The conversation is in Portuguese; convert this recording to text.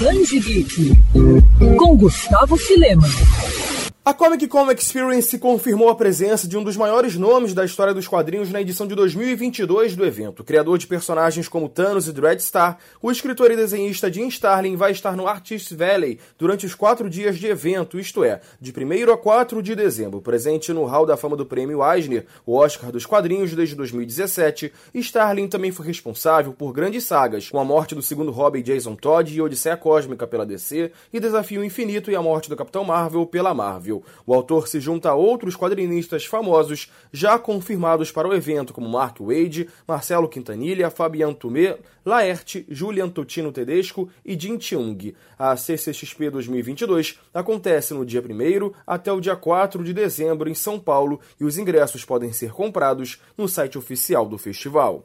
Danji Geek, com Gustavo Filema. A Comic Con Experience confirmou a presença de um dos maiores nomes da história dos quadrinhos na edição de 2022 do evento. Criador de personagens como Thanos e Dreadstar, o escritor e desenhista Jim Starlin vai estar no Artists Valley durante os quatro dias de evento, isto é, de 1 a 4 de dezembro. Presente no Hall da Fama do Prêmio Eisner, o Oscar dos quadrinhos desde 2017, Starlin também foi responsável por grandes sagas, com a morte do segundo Robin Jason Todd e Odisseia Cósmica pela DC, e Desafio Infinito e a morte do Capitão Marvel pela Marvel. O autor se junta a outros quadrinistas famosos já confirmados para o evento, como Mark Wade, Marcelo Quintanilha, Fabian Tumé, Laerte, Julian Totino Tedesco e Jin Cheung. A CCXP 2022 acontece no dia 1 até o dia 4 de dezembro em São Paulo e os ingressos podem ser comprados no site oficial do festival.